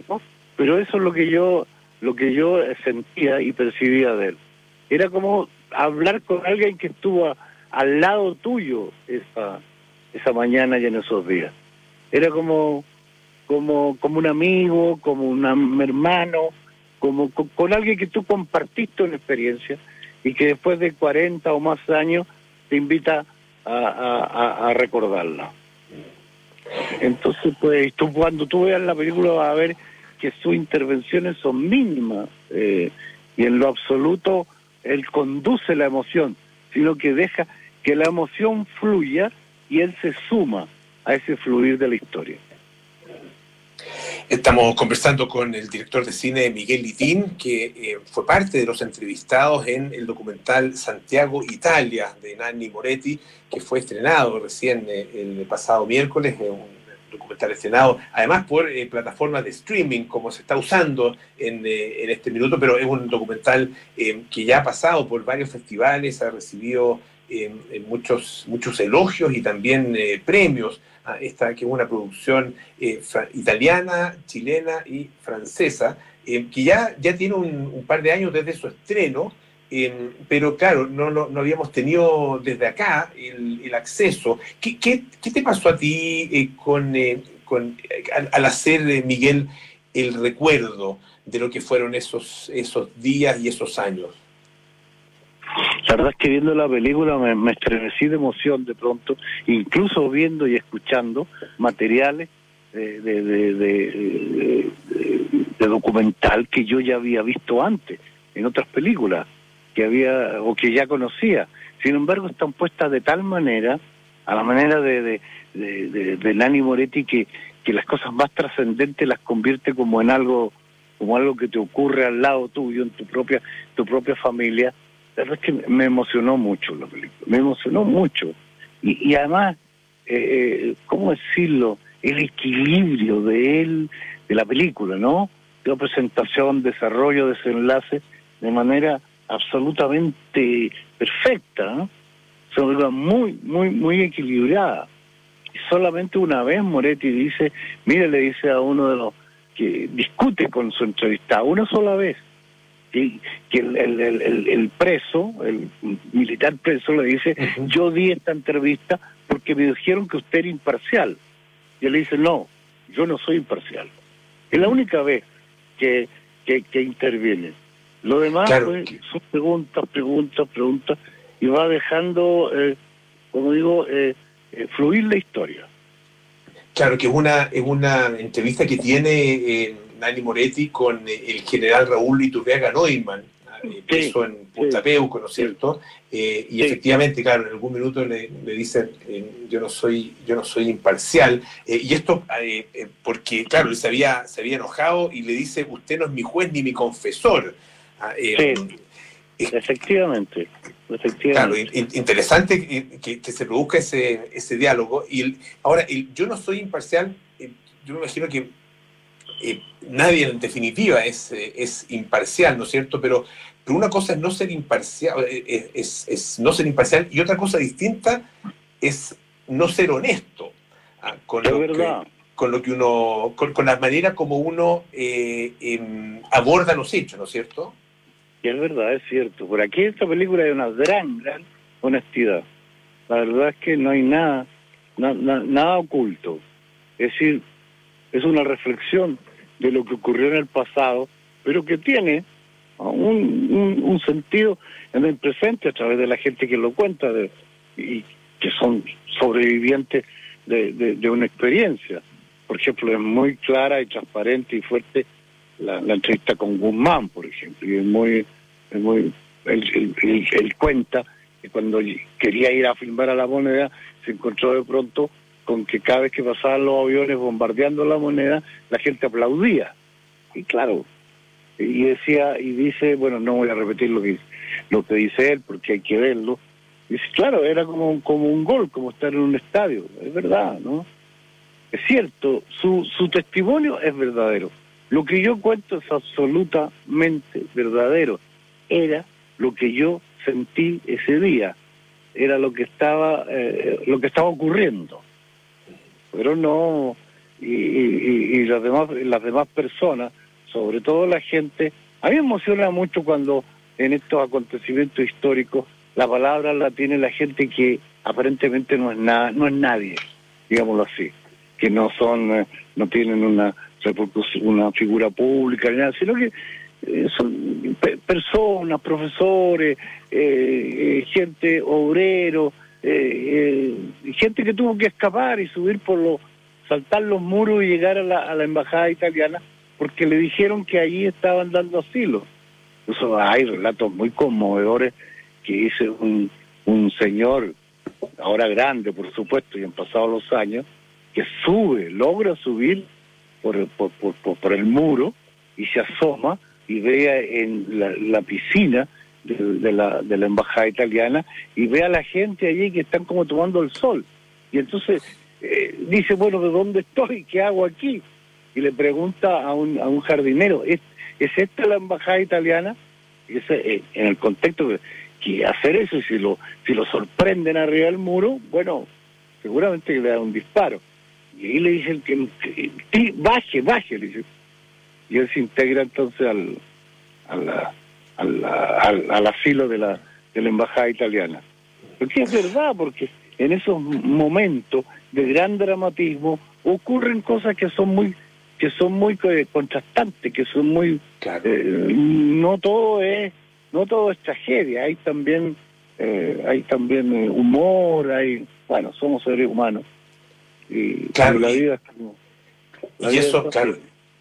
¿no? pero eso es lo que yo lo que yo sentía y percibía de él. Era como hablar con alguien que estuvo al lado tuyo esa esa mañana y en esos días. Era como como como un amigo, como un hermano, como con, alguien que tú compartiste una experiencia y que después de 40 o más años te invita a, a, recordarla. Entonces, pues, tú, cuando tú veas la película vas a ver que sus intervenciones son mínimas eh, y en lo absoluto él conduce la emoción, sino que deja que la emoción fluya y él se suma a ese fluir de la historia. Estamos conversando con el director de cine Miguel Litín, que eh, fue parte de los entrevistados en el documental Santiago Italia de Nanni Moretti, que fue estrenado recién eh, el pasado miércoles, un documental estrenado, además por eh, plataformas de streaming, como se está usando en, eh, en este minuto, pero es un documental eh, que ya ha pasado por varios festivales, ha recibido muchos, muchos elogios y también premios. a esta que es una producción italiana, chilena y francesa, que ya, ya tiene un, par de años desde su estreno, pero claro, no, no, habíamos tenido desde acá el, acceso. ¿Qué, ¿Qué, te pasó a ti eh, con, eh, con al, hacer, eh, Miguel, el recuerdo de lo que fueron esos, esos días y esos años? La verdad es que viendo la película me, me estremecí de emoción de pronto, incluso viendo y escuchando materiales de, de, de, documental que yo ya había visto antes en otras películas que había o que ya conocía. Sin embargo, están puestas de tal manera, a la manera de, de Nani Moretti, que, que las cosas más trascendentes las convierte como en algo como algo que te ocurre al lado tuyo, en tu propia tu propia familia. La verdad es que me emocionó mucho la película, me emocionó mucho. Y, además, eh, ¿cómo decirlo? El equilibrio de él, de la película, ¿no? De presentación, desarrollo, desenlace, de manera absolutamente perfecta, ¿no? Son muy, muy, muy equilibrada. Y solamente una vez Moretti dice, mire, le dice a uno de los que discute con su entrevista, una sola vez, que, que el, el, el, el, preso, el militar preso, le dice, uh -huh. yo di esta entrevista porque me dijeron que usted era imparcial. Y él le dice, no, yo no soy imparcial. Es la única vez que, que, que interviene. Lo demás claro. pues, son preguntas, preguntas, preguntas, y va dejando, eh, como digo, eh, eh, fluir la historia. Claro, que es una, es una entrevista que tiene eh, Nani Moretti con el general Raúl Iturriaga Neumann, preso sí, en Punta sí, Peuco, ¿no es cierto? Eh, y sí. efectivamente, claro, en algún minuto le, le dicen, eh, yo no soy yo no soy imparcial. Eh, y esto porque, claro, él se había, se había enojado y le dice, usted no es mi juez ni mi confesor. Ah, efectivamente. Efectivamente. Claro, interesante que, que, que, se produzca ese, ese diálogo. Y el, ahora, el, yo no soy imparcial, yo me imagino que eh, nadie en definitiva es, eh, es imparcial, ¿no es cierto? Pero, pero una cosa es no ser imparcial, es, es, es, no ser imparcial y otra cosa distinta es no ser honesto ah, con, lo verdad. que, con lo que uno, con, con la manera como uno eh, eh, aborda los hechos, ¿no es cierto? Y es verdad, es cierto. Por aquí esta película hay una gran, gran honestidad. La verdad es que no hay nada, na, na, nada oculto. Es decir, es una reflexión de lo que ocurrió en el pasado, pero que tiene un, un, sentido en el presente a través de la gente que lo cuenta de, y que son sobrevivientes de, de, una experiencia. Por ejemplo, es muy clara y transparente y fuerte la, entrevista con Guzmán, por ejemplo, y es muy, es muy él, él, él cuenta que cuando quería ir a filmar a la moneda se encontró de pronto con que cada vez que pasaban los aviones bombardeando la moneda, la gente aplaudía. Y claro, y decía, y dice, bueno, no voy a repetir lo que, lo que dice él, porque hay que verlo. Dice, claro, era como, como un gol, como estar en un estadio. Es verdad, ¿no? Es cierto, su, su testimonio es verdadero. Lo que yo cuento es absolutamente verdadero. Era lo que yo sentí ese día. Era lo que estaba, eh, lo que estaba ocurriendo pero no y, y, y, las demás las demás personas sobre todo la gente a mí me emociona mucho cuando en estos acontecimientos históricos la palabra la tiene la gente que aparentemente no es nada no es nadie digámoslo así que no son no tienen una una figura pública ni nada sino que eh, son pe personas profesores eh, eh, gente obrero eh, eh, gente que tuvo que escapar y subir por los, saltar los muros y llegar a la, a la embajada italiana porque le dijeron que allí estaban dando asilo. Eso hay relatos muy conmovedores que dice un, un señor, ahora grande por supuesto, y han pasado los años, que sube, logra subir por, por, por, por el muro y se asoma y ve en la, la piscina de, la, de la embajada italiana y ve a la gente allí que están como tomando el sol. Y entonces eh, dice, bueno, ¿de dónde estoy? ¿Qué hago aquí? Y le pregunta a un, a un jardinero, ¿es, ¿es esta la embajada italiana? Y ese, eh, en el contexto de que hacer eso, si lo, si lo sorprenden arriba del muro, bueno, seguramente le da un disparo. Y ahí le dicen que, que, que baje, baje, le dice. Y él se integra entonces al, a al, al, al asilo de la, de la embajada italiana. Porque es verdad, porque en esos momentos de gran dramatismo ocurren cosas que son muy que son muy contrastantes, que son muy claro. eh, no todo es no todo es tragedia, hay también eh, hay también eh, humor, hay, bueno, somos seres humanos. Y claro, la vida y eso, claro,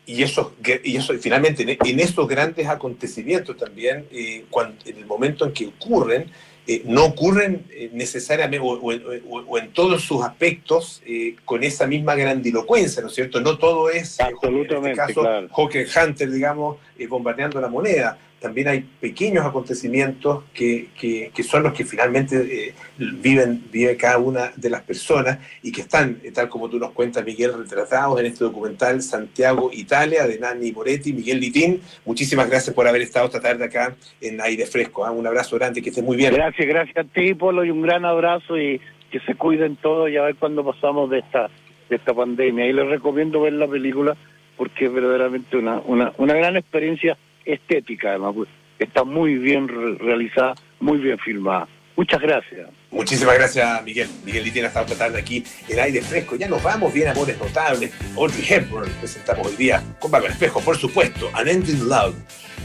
y eso, y eso finalmente en, estos grandes acontecimientos también, eh, cuando, en el momento en que ocurren, eh, no ocurren eh, necesariamente o, en todos sus aspectos con esa misma grandilocuencia, ¿no es cierto? No todo es, Absolutamente, en este caso, Hunter, digamos, bombardeando la moneda también hay pequeños acontecimientos que, que, son los que finalmente eh, viven, vive cada una de las personas y que están, eh, tal como tú nos cuentas, Miguel, retratados en este documental Santiago, Italia, de Nani Moretti, Miguel Litín. Muchísimas gracias por haber estado esta tarde acá en Aire Fresco. ¿ah? Un abrazo grande, que estés muy bien. Gracias, gracias a ti, Polo, y un gran abrazo y que se cuiden todos y a ver cuándo pasamos de esta, de esta pandemia. Y les recomiendo ver la película porque es verdaderamente una, una, una gran experiencia estética, además, pues, está muy bien realizada, muy bien filmada. Muchas gracias. Muchísimas gracias, Miguel. Miguel Litina está esta tarde aquí en aire fresco. Ya nos vamos, bien amores notables. Audrey Hepburn presentamos hoy día con Pablo Espejo, por supuesto, An Ending Love.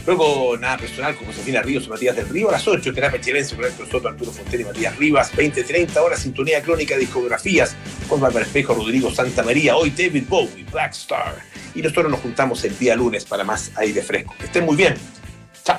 Luego, nada personal con Josefina Ríos y Matías del Río a las 8, terapia chilense con Héctor Soto, Arturo Fontaine y Matías Rivas, 20-30 horas, sintonía crónica, discografías con Bárbara Espejo, Rodrigo Santa María, hoy David Bowie, Black Star. Y nosotros nos juntamos el día lunes para más aire fresco. Que estén muy bien. Chao.